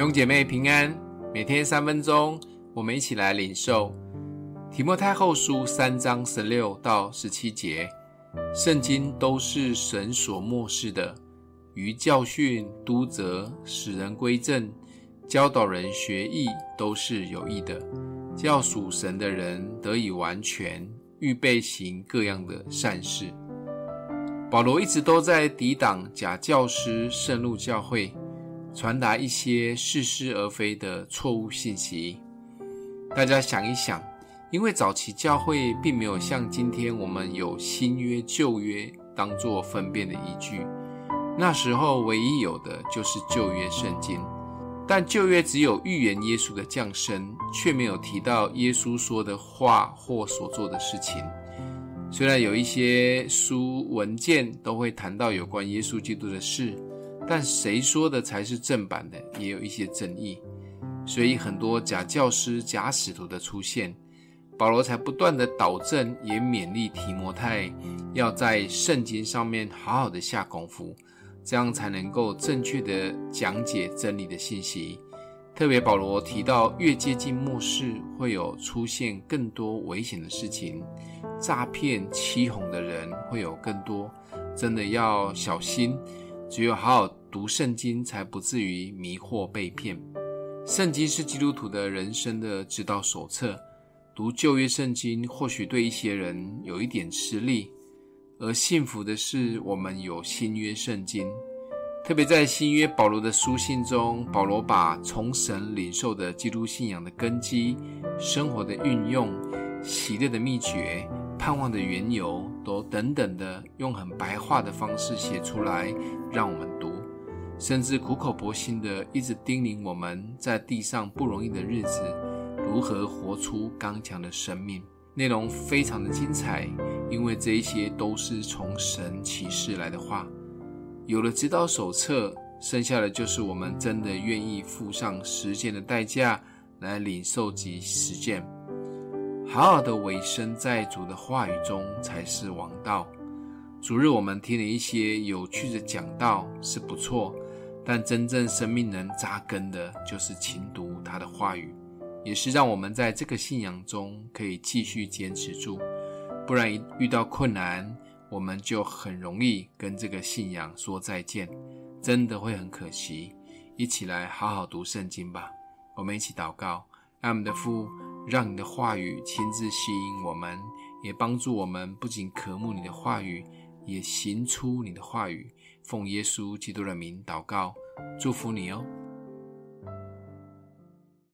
弟兄姐妹平安，每天三分钟，我们一起来领受提摩太后书三章十六到十七节。圣经都是神所默示的，于教训、督责、使人归正、教导人学义，都是有益的，叫属神的人得以完全，预备行各样的善事。保罗一直都在抵挡假教师渗入教会。传达一些似是而非的错误信息。大家想一想，因为早期教会并没有像今天我们有新约旧约当做分辨的依据，那时候唯一有的就是旧约圣经。但旧约只有预言耶稣的降生，却没有提到耶稣说的话或所做的事情。虽然有一些书文件都会谈到有关耶稣基督的事。但谁说的才是正版的，也有一些争议，所以很多假教师、假使徒的出现，保罗才不断的导正，也勉励提摩太要在圣经上面好好的下功夫，这样才能够正确的讲解真理的信息。特别保罗提到，越接近末世，会有出现更多危险的事情，诈骗、欺哄的人会有更多，真的要小心。只有好好读圣经，才不至于迷惑被骗。圣经是基督徒的人生的指导手册。读旧约圣经或许对一些人有一点吃力，而幸福的是，我们有新约圣经。特别在新约保罗的书信中，保罗把从神领受的基督信仰的根基、生活的运用、喜乐的秘诀、盼望的缘由，都等等的用很白话的方式写出来，让我们读，甚至苦口婆心的一直叮咛我们在地上不容易的日子，如何活出刚强的生命。内容非常的精彩，因为这一些都是从神启示来的话。有了指导手册，剩下的就是我们真的愿意付上实践的代价来领受及实践。好好的委身在主的话语中才是王道。主日我们听了一些有趣的讲道是不错，但真正生命能扎根的，就是勤读他的话语，也是让我们在这个信仰中可以继续坚持住。不然一遇到困难，我们就很容易跟这个信仰说再见，真的会很可惜。一起来好好读圣经吧。我们一起祷告。爱我们的父，让你的话语亲自吸引我们，也帮助我们不仅渴慕你的话语，也行出你的话语。奉耶稣基督的名祷告，祝福你哦。